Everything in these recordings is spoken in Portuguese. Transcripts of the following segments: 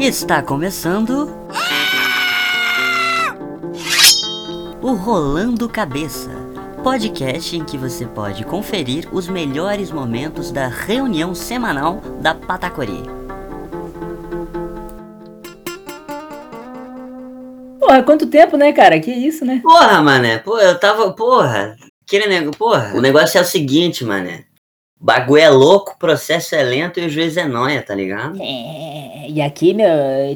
Está começando. O Rolando Cabeça podcast em que você pode conferir os melhores momentos da reunião semanal da Patacori. Porra, quanto tempo, né, cara? Que isso, né? Porra, mané. Pô, eu tava. Porra. Aquele negócio. Porra. O negócio é o seguinte, mané. Bagulho é louco, o processo é lento e o juiz é nóia, tá ligado? É, e aqui, meu,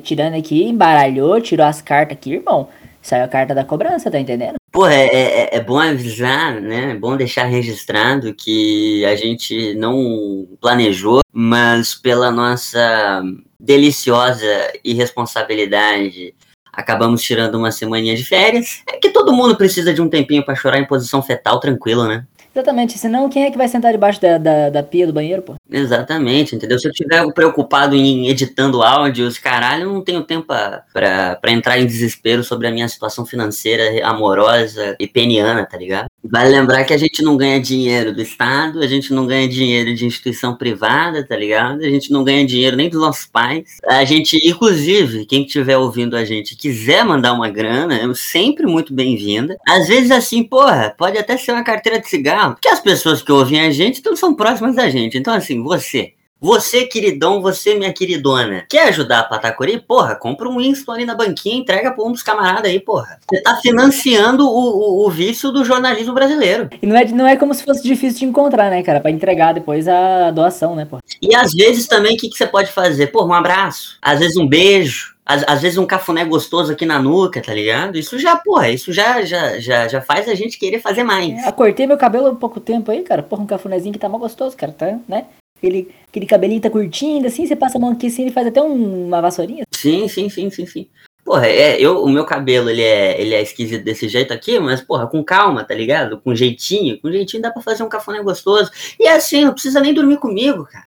tirando aqui, embaralhou, tirou as cartas aqui, irmão. Saiu a carta da cobrança, tá entendendo? Pô, é, é, é, bom avisar, né? É bom deixar registrado que a gente não planejou, mas pela nossa deliciosa irresponsabilidade acabamos tirando uma semaninha de férias. É que todo mundo precisa de um tempinho para chorar em posição fetal, tranquilo, né? Exatamente, senão quem é que vai sentar debaixo da, da, da pia do banheiro, pô? Exatamente, entendeu? Se eu estiver preocupado em editando áudios, caralho, eu não tenho tempo pra entrar em desespero sobre a minha situação financeira, amorosa e peniana, tá ligado? Vale lembrar que a gente não ganha dinheiro do Estado, a gente não ganha dinheiro de instituição privada, tá ligado? A gente não ganha dinheiro nem dos nossos pais. A gente, inclusive, quem estiver ouvindo a gente quiser mandar uma grana, é sempre muito bem-vinda. Às vezes, assim, porra, pode até ser uma carteira de cigarro porque as pessoas que ouvem a gente então, são próximas da gente. Então, assim, você, você, queridão, você, minha queridona, quer ajudar a Patacori? Porra, compra um Winston ali na banquinha, entrega pra um dos camaradas aí, porra. Você tá financiando o, o, o, vício do jornalismo brasileiro. E não é, não é como se fosse difícil de encontrar, né, cara? Pra entregar depois a doação, né, porra. E às vezes também, o que, que você pode fazer? Porra, um abraço, às vezes um beijo, às, às, vezes um cafuné gostoso aqui na nuca, tá ligado? Isso já, porra, isso já, já, já, já faz a gente querer fazer mais. É, cortei meu cabelo há pouco tempo aí, cara. Porra, um cafunézinho que tá mal gostoso, cara, tá, né? Aquele, aquele cabelinho tá curtindo, assim, você passa a mão aqui assim, ele faz até um, uma vassourinha. Sim, sim, sim, sim, sim. Porra, é, eu, o meu cabelo, ele é, ele é esquisito desse jeito aqui, mas, porra, com calma, tá ligado? Com jeitinho, com jeitinho dá pra fazer um cafuné gostoso. E assim, não precisa nem dormir comigo, cara.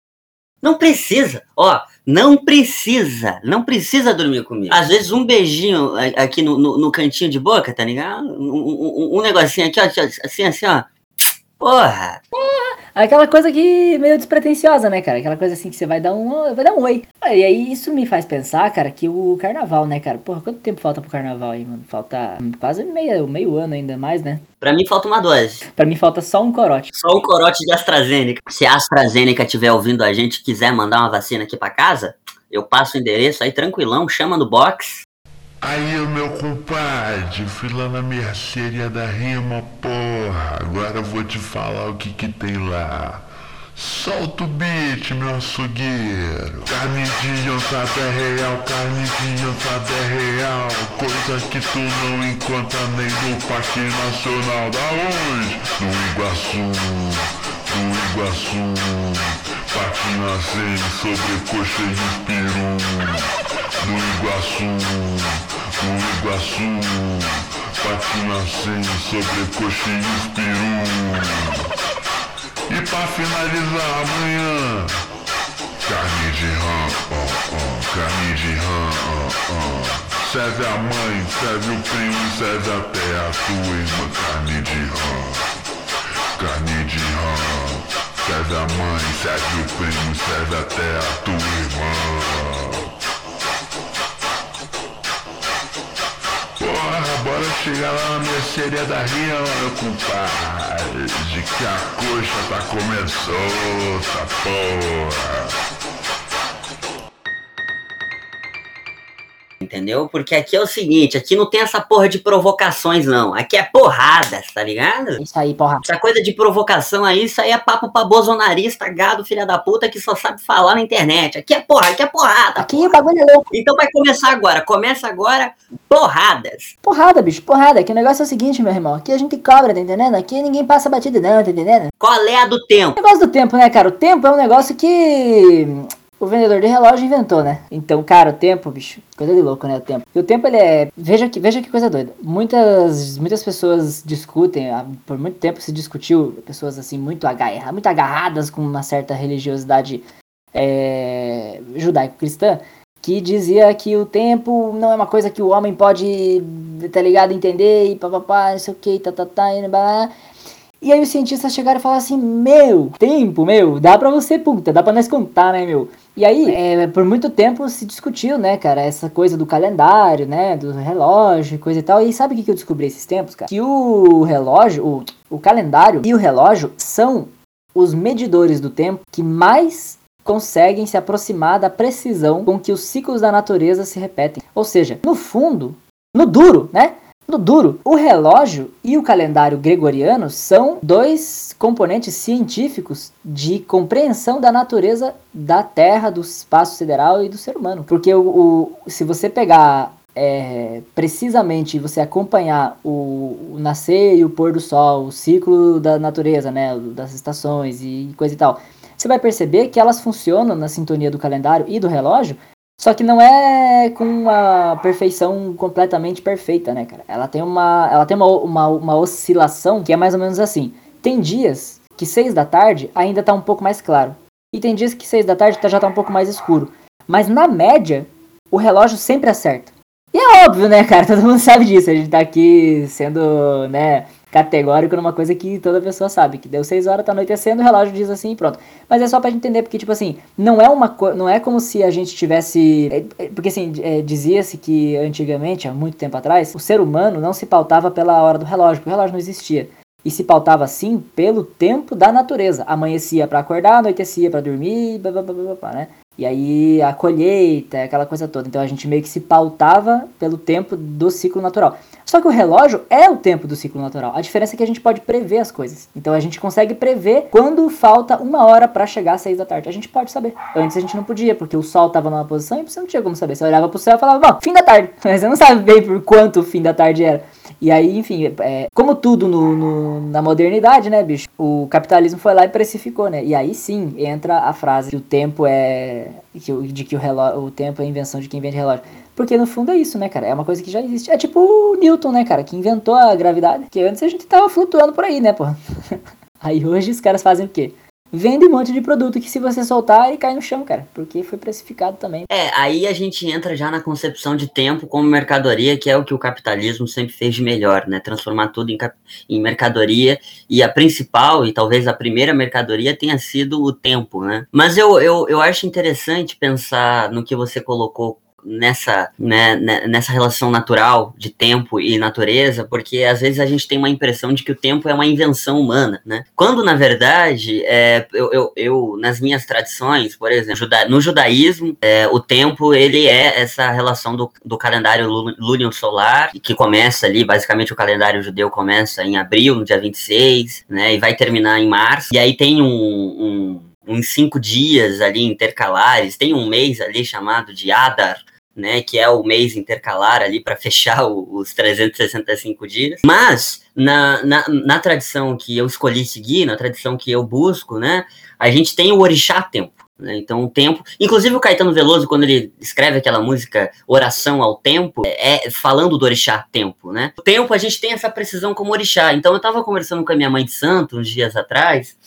Não precisa. Ó, não precisa. Não precisa dormir comigo. Às vezes um beijinho aqui no, no, no cantinho de boca, tá ligado? Um, um, um negocinho aqui, ó, assim, assim, ó. Porra! Porra! Aquela coisa que meio despretensiosa, né, cara? Aquela coisa assim que você vai dar um, vai dar um oi. Ah, e aí isso me faz pensar, cara, que o carnaval, né, cara? Porra, quanto tempo falta pro carnaval aí, mano? Falta quase meio, meio ano ainda mais, né? Pra mim falta uma dose. Pra mim falta só um corote. Só um corote de AstraZeneca. Se a AstraZeneca estiver ouvindo a gente e quiser mandar uma vacina aqui pra casa, eu passo o endereço aí tranquilão, chama no box. Aí, meu compadre, fui lá na mercearia da rima, porra. Agora vou te falar o que que tem lá. Solta o beat, meu açougueiro. Carne de onça é real, carne de onça é real. Coisa que tu não encontra nem no Parque Nacional. Da onde? No Iguaçu, no Iguaçu. Patina sem sobrecoxa e espirum. No Iguaçu, no Iguaçu. Patina sem sobrecoxa e espirum. E pra finalizar amanhã Carne de rã, oh, oh, carne de rã, oh, oh. Serve a mãe, serve o primo, serve até a tua irmã Carne de rã, carne de rã Serve a mãe, serve o primo, serve até a tua irmã Porra, bora chegar lá na mercearia da Ria, meu compadre. De que a coxa tá comendo solta, porra. Entendeu? Porque aqui é o seguinte, aqui não tem essa porra de provocações, não. Aqui é porradas, tá ligado? Isso aí, porra. Essa coisa de provocação aí, isso aí é papo pra bolsonarista, gado, filha da puta, que só sabe falar na internet. Aqui é porra, aqui é porrada. Aqui o bagulho é louco. Então vai começar agora. Começa agora, porradas. Porrada, bicho, porrada. Que o negócio é o seguinte, meu irmão. Aqui a gente cobra, tá entendendo? Aqui ninguém passa batida, não, tá entendendo? Qual é a do tempo? O negócio do tempo, né, cara? O tempo é um negócio que o vendedor de relógio inventou, né? Então, cara, o tempo, bicho, coisa de louco, né? O tempo. E o tempo, ele é. Veja que, veja que coisa doida. Muitas, muitas pessoas discutem, ah, por muito tempo se discutiu, pessoas assim, muito, agarra, muito agarradas com uma certa religiosidade é, judaico-cristã, que dizia que o tempo não é uma coisa que o homem pode, tá ligado, entender e papapá, não sei o que, tá, tá, tá, e blá, e aí os cientistas chegaram e falaram assim, meu, tempo, meu, dá pra você, puta, dá pra nós contar, né, meu? E aí, é, por muito tempo se discutiu, né, cara, essa coisa do calendário, né, do relógio, coisa e tal. E sabe o que eu descobri esses tempos, cara? Que o relógio, o, o calendário e o relógio são os medidores do tempo que mais conseguem se aproximar da precisão com que os ciclos da natureza se repetem. Ou seja, no fundo, no duro, né? No duro, o relógio e o calendário gregoriano são dois componentes científicos de compreensão da natureza da Terra, do espaço sideral e do ser humano. Porque o, o se você pegar é, precisamente você acompanhar o, o, nascer e o pôr do sol, o ciclo da natureza, né, das estações e coisa e tal, você vai perceber que elas funcionam na sintonia do calendário e do relógio só que não é com uma perfeição completamente perfeita, né, cara? Ela tem uma, ela tem uma, uma, uma oscilação que é mais ou menos assim. Tem dias que seis da tarde ainda tá um pouco mais claro. E tem dias que seis da tarde já tá um pouco mais escuro. Mas na média, o relógio sempre acerta. E é óbvio, né, cara? Todo mundo sabe disso. A gente tá aqui sendo, né, categórico numa coisa que toda pessoa sabe, que deu 6 horas, tá anoitecendo, o relógio diz assim e pronto. Mas é só pra gente entender, porque, tipo assim, não é uma não é como se a gente tivesse. É, é, porque assim, é, dizia-se que antigamente, há muito tempo atrás, o ser humano não se pautava pela hora do relógio, porque o relógio não existia. E se pautava assim pelo tempo da natureza. Amanhecia para acordar, anoitecia para dormir, blá, blá, blá, blá, né? E aí a colheita, aquela coisa toda. Então a gente meio que se pautava pelo tempo do ciclo natural. Só que o relógio é o tempo do ciclo natural. A diferença é que a gente pode prever as coisas. Então a gente consegue prever quando falta uma hora para chegar às seis da tarde. A gente pode saber. Antes a gente não podia, porque o sol tava numa posição e você não tinha como saber. Você olhava pro céu e falava, bom, fim da tarde. Mas você não sabe bem por quanto o fim da tarde era. E aí, enfim, é, como tudo no, no, na modernidade, né, bicho? O capitalismo foi lá e precificou, né? E aí sim entra a frase que o tempo é. Que, de que o, relógio, o tempo é invenção de quem vende relógio. Porque no fundo é isso, né, cara? É uma coisa que já existe. É tipo o Newton, né, cara? Que inventou a gravidade. Que antes a gente tava flutuando por aí, né, pô? aí hoje os caras fazem o quê? Vende um monte de produto que se você soltar ele cai no chão, cara, porque foi precificado também. É, aí a gente entra já na concepção de tempo como mercadoria, que é o que o capitalismo sempre fez de melhor, né? Transformar tudo em, em mercadoria e a principal e talvez a primeira mercadoria tenha sido o tempo, né? Mas eu, eu, eu acho interessante pensar no que você colocou nessa, né, né, nessa relação natural de tempo e natureza, porque às vezes a gente tem uma impressão de que o tempo é uma invenção humana, né? Quando, na verdade, é, eu, eu, eu, nas minhas tradições, por exemplo, no judaísmo, é, o tempo, ele é essa relação do, do calendário lúnio solar, que começa ali, basicamente o calendário judeu começa em abril, no dia 26, né, e vai terminar em março, e aí tem um, um uns cinco dias ali intercalares, tem um mês ali chamado de Adar, né, que é o mês intercalar ali para fechar o, os 365 dias. Mas na, na, na, tradição que eu escolhi seguir, na tradição que eu busco, né, a gente tem o orixá tempo. Né, então o tempo, inclusive o Caetano Veloso quando ele escreve aquela música Oração ao Tempo, é, é falando do orixá tempo, né? O tempo a gente tem essa precisão como orixá. Então eu estava conversando com a minha mãe de santo uns dias atrás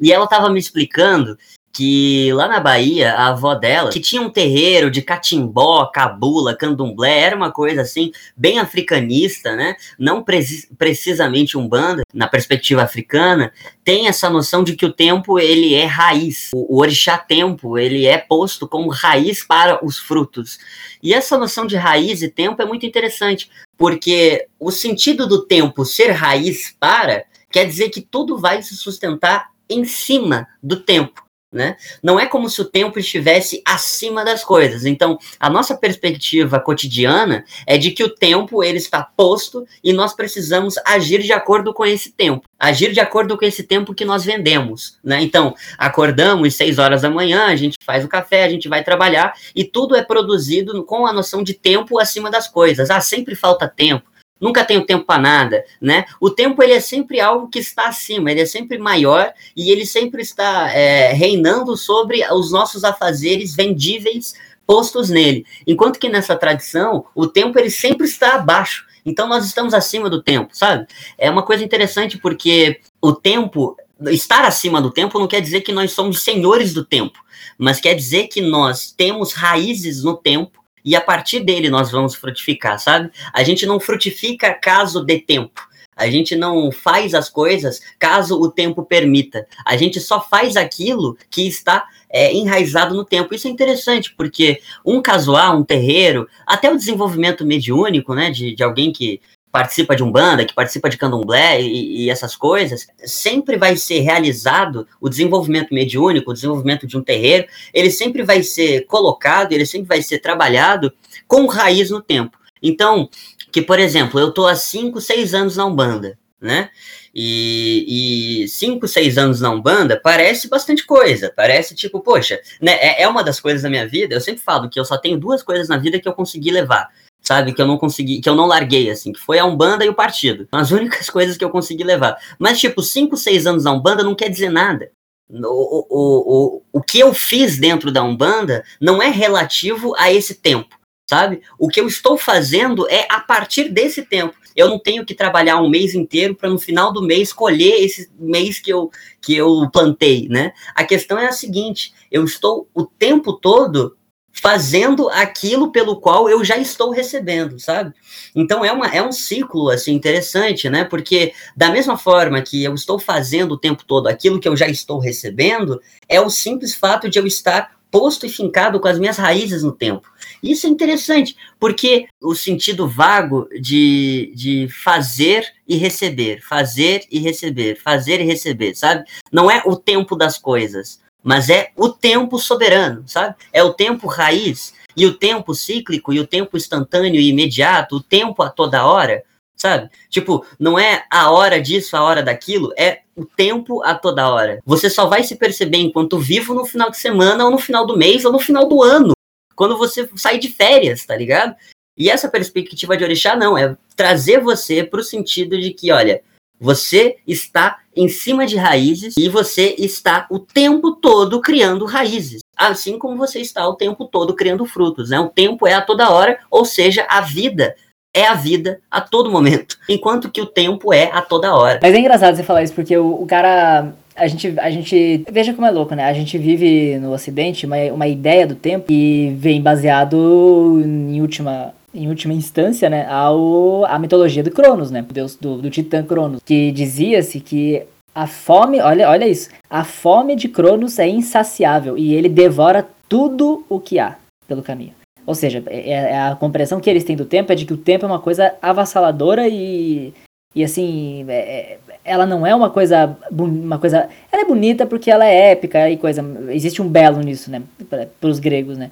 e ela estava me explicando que lá na Bahia, a avó dela, que tinha um terreiro de catimbó, cabula, candomblé, era uma coisa assim, bem africanista, né? Não pre precisamente um banda, na perspectiva africana, tem essa noção de que o tempo, ele é raiz. O, o orixá tempo, ele é posto como raiz para os frutos. E essa noção de raiz e tempo é muito interessante, porque o sentido do tempo ser raiz para, quer dizer que tudo vai se sustentar em cima do tempo né? Não é como se o tempo estivesse acima das coisas. Então, a nossa perspectiva cotidiana é de que o tempo ele está posto e nós precisamos agir de acordo com esse tempo, agir de acordo com esse tempo que nós vendemos, né? Então, acordamos seis horas da manhã, a gente faz o café, a gente vai trabalhar e tudo é produzido com a noção de tempo acima das coisas. Ah, sempre falta tempo nunca tenho tempo para nada, né? O tempo ele é sempre algo que está acima, ele é sempre maior e ele sempre está é, reinando sobre os nossos afazeres vendíveis postos nele. Enquanto que nessa tradição, o tempo ele sempre está abaixo. Então nós estamos acima do tempo, sabe? É uma coisa interessante porque o tempo estar acima do tempo não quer dizer que nós somos senhores do tempo, mas quer dizer que nós temos raízes no tempo e a partir dele nós vamos frutificar, sabe? A gente não frutifica caso dê tempo. A gente não faz as coisas caso o tempo permita. A gente só faz aquilo que está é, enraizado no tempo. Isso é interessante, porque um casual, um terreiro, até o desenvolvimento mediúnico, né, de, de alguém que participa de um banda, que participa de candomblé e, e, essas coisas, sempre vai ser realizado o desenvolvimento mediúnico, o desenvolvimento de um terreiro, ele sempre vai ser colocado, ele sempre vai ser trabalhado com raiz no tempo. Então, que, por exemplo, eu tô há 5, 6 anos na Umbanda, né? E 5, 6 anos na Umbanda parece bastante coisa. Parece tipo, poxa, né? É, é uma das coisas da minha vida. Eu sempre falo que eu só tenho duas coisas na vida que eu consegui levar sabe? Que eu não consegui, que eu não larguei, assim, que foi a Umbanda e o partido. As únicas coisas que eu consegui levar. Mas, tipo, 5, 6 anos na Umbanda não quer dizer nada. O, o, o, o que eu fiz dentro da Umbanda não é relativo a esse tempo, sabe? O que eu estou fazendo é a partir desse tempo. Eu não tenho que trabalhar um mês inteiro para no final do mês colher esse mês que eu, que eu plantei, né? A questão é a seguinte: eu estou o tempo todo fazendo aquilo pelo qual eu já estou recebendo, sabe? Então é, uma, é um ciclo assim interessante, né? Porque da mesma forma que eu estou fazendo o tempo todo aquilo que eu já estou recebendo, é o simples fato de eu estar posto e fincado com as minhas raízes no tempo. Isso é interessante, porque o sentido vago de, de fazer e receber, fazer e receber, fazer e receber, sabe? Não é o tempo das coisas, mas é o tempo soberano, sabe? É o tempo raiz e o tempo cíclico e o tempo instantâneo e imediato, o tempo a toda hora, sabe? Tipo, não é a hora disso, a hora daquilo, é o tempo a toda hora. Você só vai se perceber enquanto vivo no final de semana ou no final do mês ou no final do ano, quando você sai de férias, tá ligado? E essa perspectiva de orixá não, é trazer você para o sentido de que, olha, você está em cima de raízes e você está o tempo todo criando raízes. Assim como você está o tempo todo criando frutos. Né? O tempo é a toda hora, ou seja, a vida é a vida a todo momento. Enquanto que o tempo é a toda hora. Mas é engraçado você falar isso, porque o, o cara a gente, a gente. Veja como é louco, né? A gente vive no Ocidente uma, uma ideia do tempo e vem baseado em última em última instância, né, ao, a mitologia do Cronos, né, deus do, do titã Cronos, que dizia-se que a fome, olha, olha isso, a fome de Cronos é insaciável e ele devora tudo o que há pelo caminho. Ou seja, é, é a compreensão que eles têm do tempo é de que o tempo é uma coisa avassaladora e, e assim, é, é ela não é uma coisa, uma coisa, ela é bonita porque ela é épica e coisa, existe um belo nisso, né, para os gregos, né.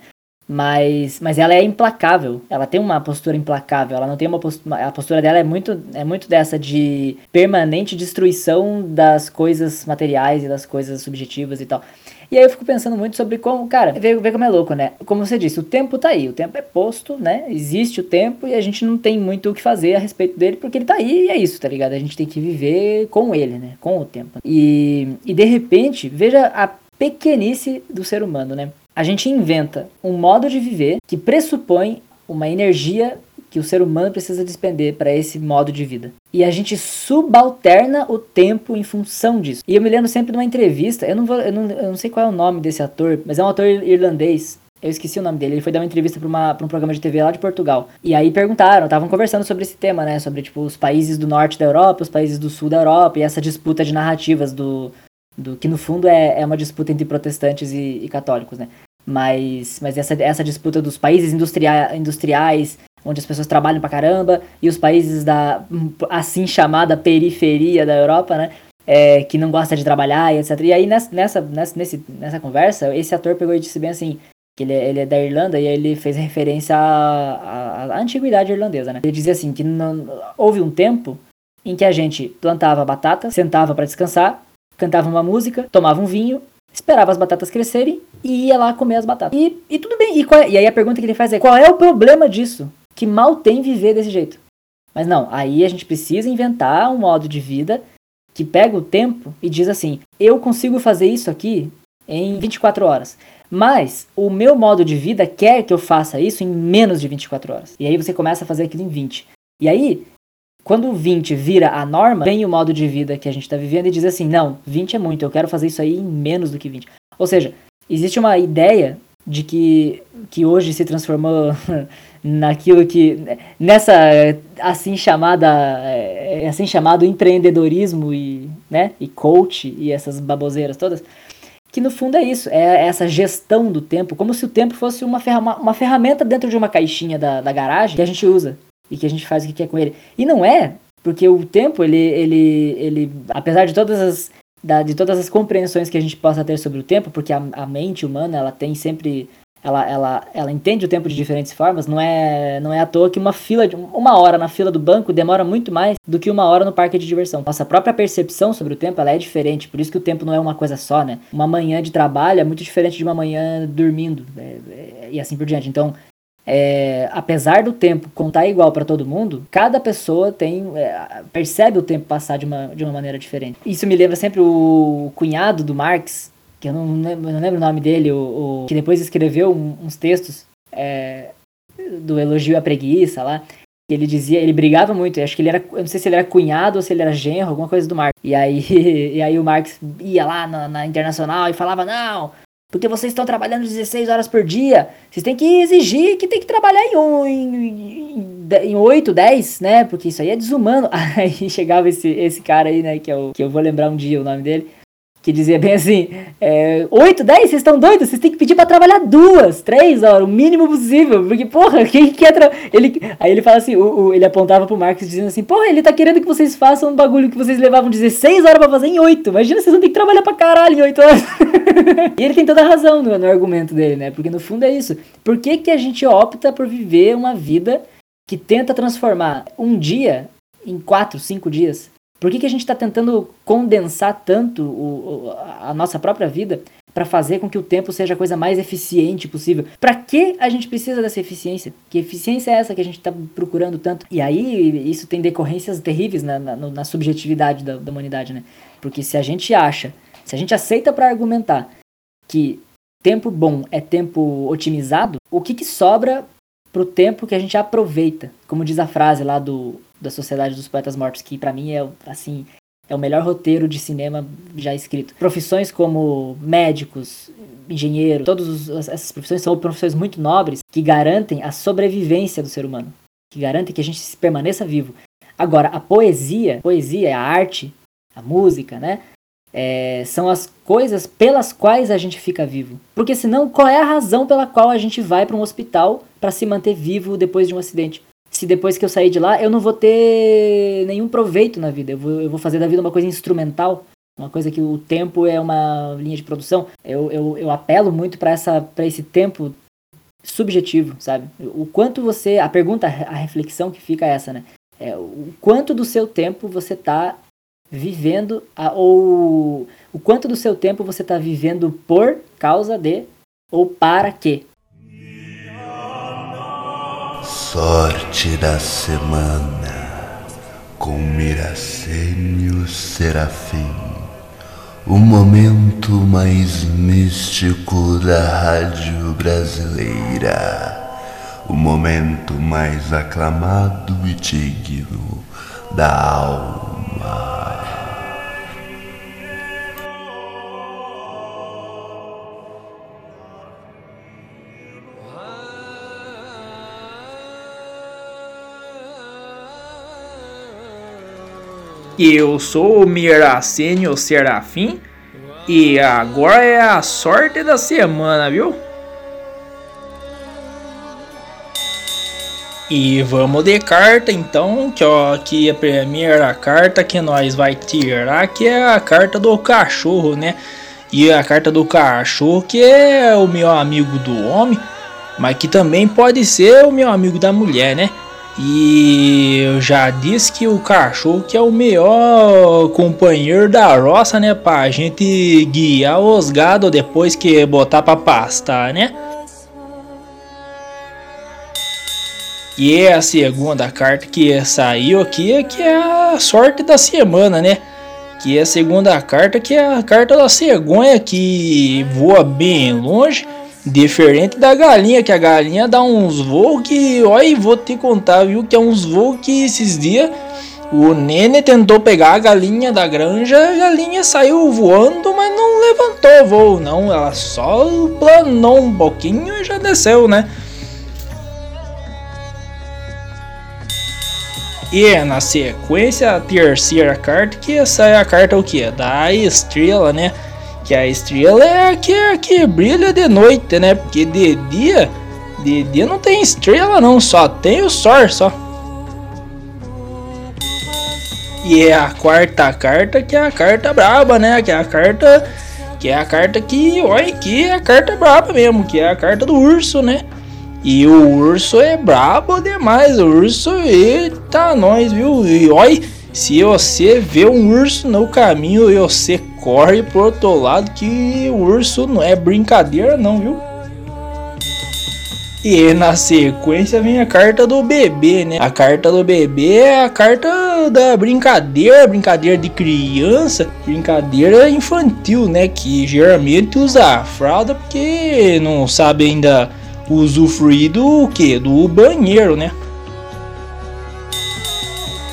Mas, mas ela é implacável. Ela tem uma postura implacável. Ela não tem uma postura. A postura dela é muito, é muito dessa de permanente destruição das coisas materiais e das coisas subjetivas e tal. E aí eu fico pensando muito sobre como, cara, vê, vê como é louco, né? Como você disse, o tempo tá aí, o tempo é posto, né? Existe o tempo e a gente não tem muito o que fazer a respeito dele porque ele tá aí e é isso, tá ligado? A gente tem que viver com ele, né? Com o tempo. E, e de repente, veja a pequenice do ser humano, né? A gente inventa um modo de viver que pressupõe uma energia que o ser humano precisa despender para esse modo de vida. E a gente subalterna o tempo em função disso. E eu me lembro sempre de uma entrevista, eu não, vou, eu não, eu não sei qual é o nome desse ator, mas é um ator irlandês. Eu esqueci o nome dele. Ele foi dar uma entrevista para um programa de TV lá de Portugal. E aí perguntaram, estavam conversando sobre esse tema, né? Sobre, tipo, os países do norte da Europa, os países do sul da Europa, e essa disputa de narrativas do, do que no fundo é, é uma disputa entre protestantes e, e católicos, né? Mas, mas essa, essa disputa dos países industriais, industriais, onde as pessoas trabalham pra caramba, e os países da assim chamada periferia da Europa, né? É, que não gosta de trabalhar e etc. E aí nessa, nessa, nessa, nesse, nessa conversa, esse ator pegou e disse bem assim, que ele, é, ele é da Irlanda e ele fez referência à, à, à antiguidade irlandesa, né? Ele dizia assim, que não, houve um tempo em que a gente plantava batata, sentava para descansar, cantava uma música, tomava um vinho, esperava as batatas crescerem e ia lá comer as batatas. E, e tudo bem. E, é, e aí a pergunta que ele faz é: qual é o problema disso? Que mal tem viver desse jeito? Mas não, aí a gente precisa inventar um modo de vida que pega o tempo e diz assim: eu consigo fazer isso aqui em 24 horas. Mas o meu modo de vida quer que eu faça isso em menos de 24 horas. E aí você começa a fazer aquilo em 20. E aí quando o 20 vira a norma, vem o modo de vida que a gente está vivendo e diz assim: não, 20 é muito, eu quero fazer isso aí em menos do que 20. Ou seja, existe uma ideia de que, que hoje se transformou naquilo que nessa assim chamada é, assim chamado empreendedorismo e né e coach e essas baboseiras todas que no fundo é isso é essa gestão do tempo como se o tempo fosse uma, uma ferramenta dentro de uma caixinha da, da garagem que a gente usa e que a gente faz o que quer com ele e não é porque o tempo ele ele ele apesar de todas as da, de todas as compreensões que a gente possa ter sobre o tempo porque a, a mente humana ela tem sempre ela, ela, ela entende o tempo de diferentes formas, não é, não é à toa que uma fila de uma hora na fila do banco demora muito mais do que uma hora no parque de diversão. Nossa própria percepção sobre o tempo ela é diferente, por isso que o tempo não é uma coisa só, né? Uma manhã de trabalho é muito diferente de uma manhã dormindo é, é, e assim por diante. Então, é, apesar do tempo contar igual para todo mundo, cada pessoa tem é, percebe o tempo passar de uma, de uma maneira diferente. Isso me lembra sempre o cunhado do Marx, que eu não lembro, não lembro o nome dele, o, o que depois escreveu uns textos é, do elogio à preguiça lá. Ele dizia, ele brigava muito, acho que ele era, eu não sei se ele era cunhado ou se ele era genro, alguma coisa do Marx. E aí, e aí o Marx ia lá na, na Internacional e falava: Não, porque vocês estão trabalhando 16 horas por dia. Vocês têm que exigir que tem que trabalhar em, um, em, em, em 8, 10, né? Porque isso aí é desumano. Aí chegava esse, esse cara aí, né? Que, é o, que eu vou lembrar um dia o nome dele que dizia bem assim: é, 8, 10, vocês estão doidos? Vocês têm que pedir para trabalhar duas, três horas, o mínimo possível. Porque, porra, quem quer. Tra... Ele, aí ele fala assim: o, o, ele apontava pro Marcos dizendo assim: porra, ele tá querendo que vocês façam um bagulho que vocês levavam 16 horas para fazer em 8. Imagina, vocês vão ter que trabalhar pra caralho em 8 horas. e ele tem toda a razão no, no argumento dele, né? Porque no fundo é isso. Por que, que a gente opta por viver uma vida que tenta transformar um dia em 4, 5 dias? Por que, que a gente está tentando condensar tanto o, a nossa própria vida para fazer com que o tempo seja a coisa mais eficiente possível? Para que a gente precisa dessa eficiência? Que eficiência é essa que a gente está procurando tanto? E aí isso tem decorrências terríveis na, na, na subjetividade da, da humanidade, né? Porque se a gente acha, se a gente aceita para argumentar que tempo bom é tempo otimizado, o que, que sobra pro tempo que a gente aproveita? Como diz a frase lá do da Sociedade dos Poetas Mortos, que para mim é assim é o melhor roteiro de cinema já escrito. Profissões como médicos, engenheiro, todas essas profissões são profissões muito nobres que garantem a sobrevivência do ser humano, que garantem que a gente permaneça vivo. Agora, a poesia, poesia, a arte, a música, né? É, são as coisas pelas quais a gente fica vivo. Porque senão, qual é a razão pela qual a gente vai para um hospital para se manter vivo depois de um acidente? Se depois que eu sair de lá eu não vou ter nenhum proveito na vida. Eu vou, eu vou fazer da vida uma coisa instrumental, uma coisa que o tempo é uma linha de produção. Eu, eu, eu apelo muito para esse tempo subjetivo, sabe? O quanto você. A pergunta, a reflexão que fica é essa, né? É o quanto do seu tempo você está vivendo, a, ou o quanto do seu tempo você está vivendo por causa de ou para quê? Sorte da semana com Miracênio Serafim. O momento mais místico da rádio brasileira. O momento mais aclamado e digno da alma. Eu sou o Miracênio Serafim e agora é a sorte da semana, viu? E vamos de carta então, que ó, aqui a primeira carta que nós vai tirar que é a carta do cachorro, né? E a carta do cachorro que é o meu amigo do homem, mas que também pode ser o meu amigo da mulher, né? E eu já disse que o cachorro que é o melhor companheiro da roça, né? Pra gente guiar os gado depois que botar pra pastar, né? E é a segunda carta que saiu aqui, que é a sorte da semana, né? Que é a segunda carta, que é a carta da cegonha, que voa bem longe Diferente da galinha, que a galinha dá uns voos que, olha, vou te contar, viu? Que é uns voos que esses dias o Nene tentou pegar a galinha da granja, a galinha saiu voando, mas não levantou o voo, não. Ela só planou um pouquinho e já desceu, né? E na sequência, a terceira carta, que essa é a carta o que? Da estrela, né? Que a estrela é a que, a que brilha de noite, né? Porque de dia, de dia não tem estrela não, só tem o sol só. E é a quarta carta que é a carta braba, né? Que é a carta que é a carta que, olha, que é a carta braba mesmo, que é a carta do urso, né? E o urso é brabo demais. O urso, eita, nós, viu? E olha, se você vê um urso no caminho e você corre pro outro lado, que o urso não é brincadeira, não, viu? E na sequência vem a carta do bebê, né? A carta do bebê é a carta da brincadeira, brincadeira de criança, brincadeira infantil, né? Que geralmente usa fralda porque não sabe ainda usufruir do que? Do banheiro, né?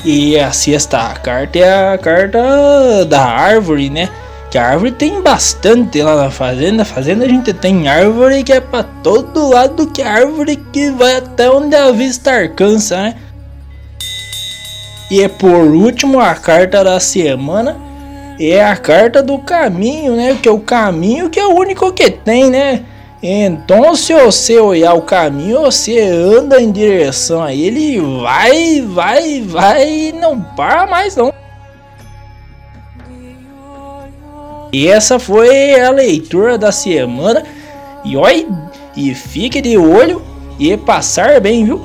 E a sexta carta é a carta da árvore, né? Que a árvore tem bastante lá na fazenda. Fazenda a gente tem árvore que é para todo lado, que árvore que vai até onde a vista alcança, né? E é por último a carta da semana é a carta do caminho, né? Que é o caminho que é o único que tem, né? Então, se você olhar o caminho, você anda em direção a ele, vai, vai, vai não para mais não. E essa foi a leitura da semana. E olha, e fique de olho e passar bem, viu?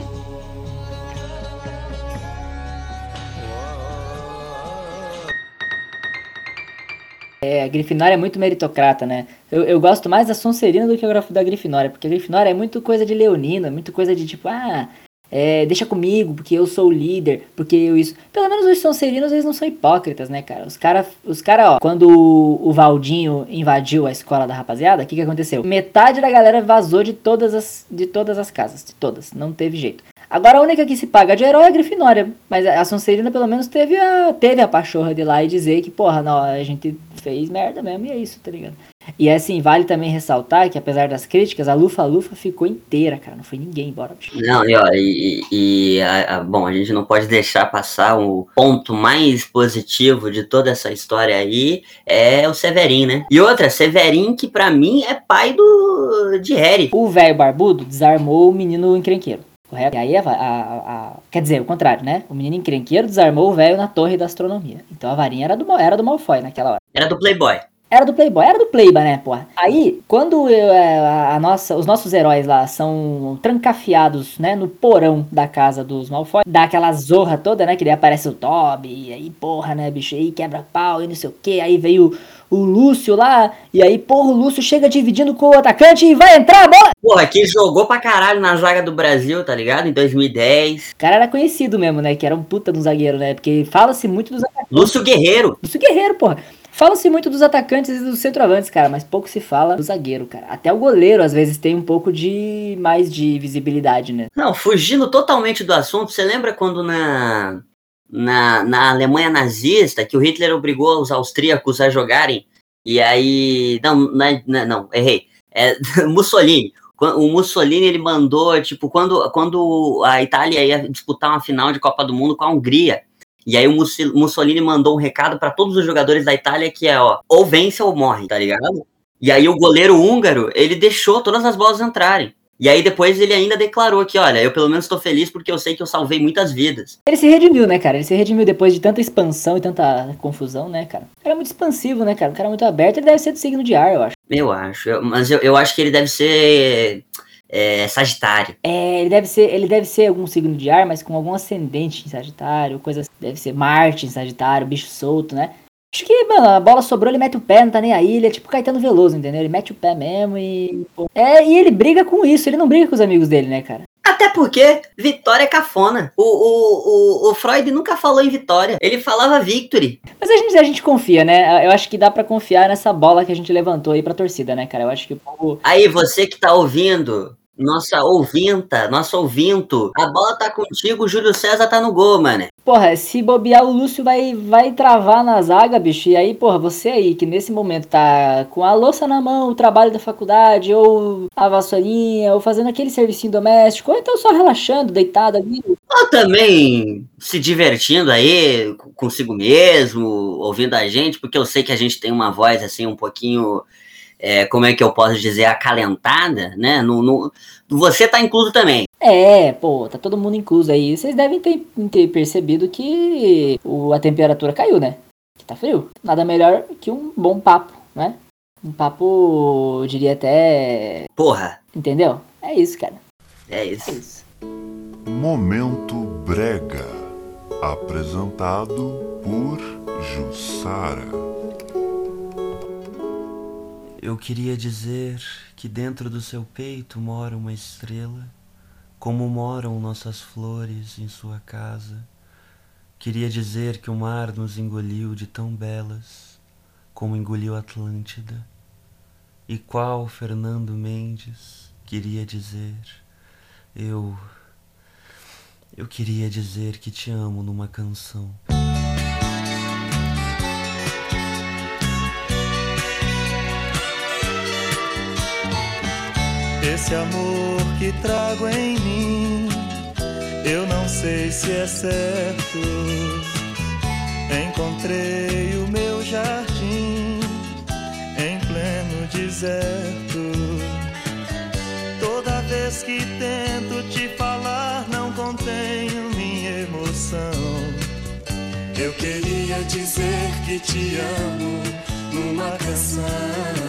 É, a Grifinória é muito meritocrata, né? Eu, eu gosto mais da Sonserina do que da Grifinória, porque a Grifinória é muito coisa de leonina, muito coisa de tipo, ah, é, deixa comigo, porque eu sou o líder, porque eu isso. Pelo menos os Sonserinos, eles não são hipócritas, né, cara? Os caras, os cara, ó, quando o, Valdinho invadiu a escola da rapaziada, o que que aconteceu? Metade da galera vazou de todas as, de todas as casas, de todas, não teve jeito. Agora a única que se paga de herói é a Grifinória. Mas a Sonserina pelo menos teve a, teve a pachorra de lá e dizer que, porra, não, a gente fez merda mesmo e é isso, tá ligado? E assim, vale também ressaltar que apesar das críticas, a Lufa Lufa ficou inteira, cara. Não foi ninguém embora, bicho. Não, e ó, e, e a, a, bom, a gente não pode deixar passar o ponto mais positivo de toda essa história aí é o Severin, né? E outra, Severin que para mim é pai do de Harry. O velho barbudo desarmou o menino encrenqueiro correto? E aí a, a, a, Quer dizer, o contrário, né? O menino encrenqueiro desarmou o velho na torre da astronomia. Então a varinha era do, era do Malfoy naquela hora. Era do Playboy. Era do Playboy, era do Playboy, né, porra? Aí, quando eu, é, a, a, nossa, os nossos heróis lá são trancafiados, né, no porão da casa dos Malfoy, dá aquela zorra toda, né, que daí aparece o Toby, e aí, porra, né, bicho, aí quebra pau e não sei o que, aí veio o Lúcio lá, e aí, porra, o Lúcio chega dividindo com o atacante e vai entrar a bola. Porra, que jogou pra caralho na zaga do Brasil, tá ligado? Em 2010. O cara era conhecido mesmo, né? Que era um puta do zagueiro, né? Porque fala-se muito dos atacantes. Lúcio Guerreiro. Lúcio Guerreiro, porra. Fala-se muito dos atacantes e dos centroavantes, cara, mas pouco se fala do zagueiro, cara. Até o goleiro, às vezes, tem um pouco de mais de visibilidade, né? Não, fugindo totalmente do assunto, você lembra quando na na, na Alemanha nazista, que o Hitler obrigou os austríacos a jogarem, e aí. Não, não, é, não, errei. É Mussolini. O Mussolini ele mandou, tipo, quando, quando a Itália ia disputar uma final de Copa do Mundo com a Hungria. E aí o Mussolini mandou um recado para todos os jogadores da Itália que é, ó, ou vence ou morre, tá ligado? E aí o goleiro húngaro, ele deixou todas as bolas entrarem. E aí depois ele ainda declarou que, olha, eu pelo menos estou feliz porque eu sei que eu salvei muitas vidas. Ele se redimiu, né, cara? Ele se redimiu depois de tanta expansão e tanta confusão, né, cara? O cara é muito expansivo, né, cara? O cara é muito aberto, ele deve ser do signo de ar, eu acho. Eu acho, eu, mas eu, eu acho que ele deve ser é, Sagitário. É, ele deve ser, ele deve ser algum signo de ar, mas com algum ascendente em Sagitário, coisa assim. deve ser Marte em Sagitário, bicho solto, né? Acho que, mano, a bola sobrou, ele mete o pé, não tá nem aí, ele é tipo Caetano Veloso, entendeu? Ele mete o pé mesmo e. É, e ele briga com isso, ele não briga com os amigos dele, né, cara? Até porque Vitória é cafona. O, o, o, o Freud nunca falou em Vitória, ele falava Victory. Mas a gente, a gente confia, né? Eu acho que dá para confiar nessa bola que a gente levantou aí pra torcida, né, cara? Eu acho que o povo. Aí, você que tá ouvindo, Nossa ouvinta, nosso ouvinto. A bola tá contigo, o Júlio César tá no gol, mano. Porra, se bobear o Lúcio vai, vai travar na zaga, bicho. E aí, porra, você aí que nesse momento tá com a louça na mão, o trabalho da faculdade, ou a vassourinha, ou fazendo aquele servicinho doméstico, ou então só relaxando, deitado ali. Ou também se divertindo aí consigo mesmo, ouvindo a gente, porque eu sei que a gente tem uma voz assim um pouquinho é, como é que eu posso dizer, acalentada, né? No, no, você tá incluso também. É, pô, tá todo mundo incluso aí. Vocês devem ter, ter percebido que o, a temperatura caiu, né? Que tá frio. Nada melhor que um bom papo, né? Um papo, eu diria até. Porra! Entendeu? É isso, cara. É isso. É isso. Momento Brega. Apresentado por Jussara. Eu queria dizer que dentro do seu peito mora uma estrela, como moram nossas flores em sua casa. Queria dizer que o mar nos engoliu de tão belas, como engoliu Atlântida. E qual Fernando Mendes queria dizer, eu. Eu queria dizer que te amo numa canção. Esse amor que trago em mim, eu não sei se é certo. Encontrei o meu jardim em pleno deserto. Toda vez que tento te falar, não contenho minha emoção. Eu queria dizer que te amo numa canção.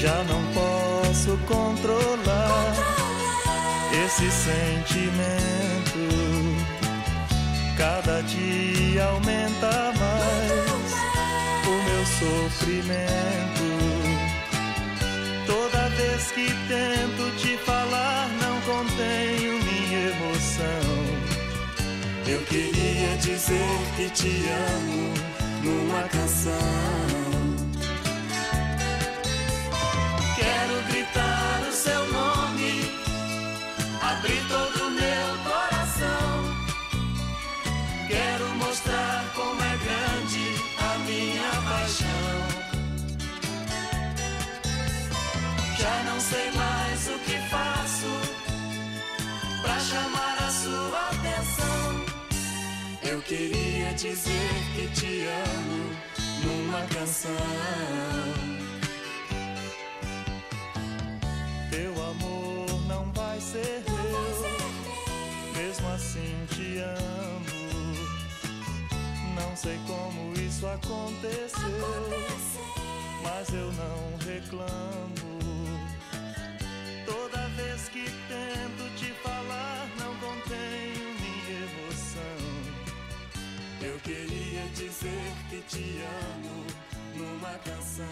Já não posso controlar esse sentimento. Cada dia aumenta mais o meu sofrimento. Toda vez que tento te falar, não contenho minha emoção. Eu queria dizer que te amo numa canção. Sei mais o que faço pra chamar a sua atenção. Eu queria dizer que te amo numa canção. Teu amor não vai ser meu, mesmo assim te amo. Não sei como isso aconteceu, mas eu não reclamo. Que tento te falar, não contenho minha emoção. Eu queria dizer que te amo numa canção.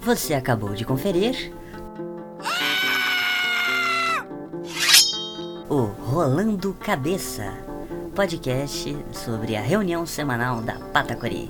Você acabou de conferir o Rolando Cabeça, podcast sobre a reunião semanal da Patacori.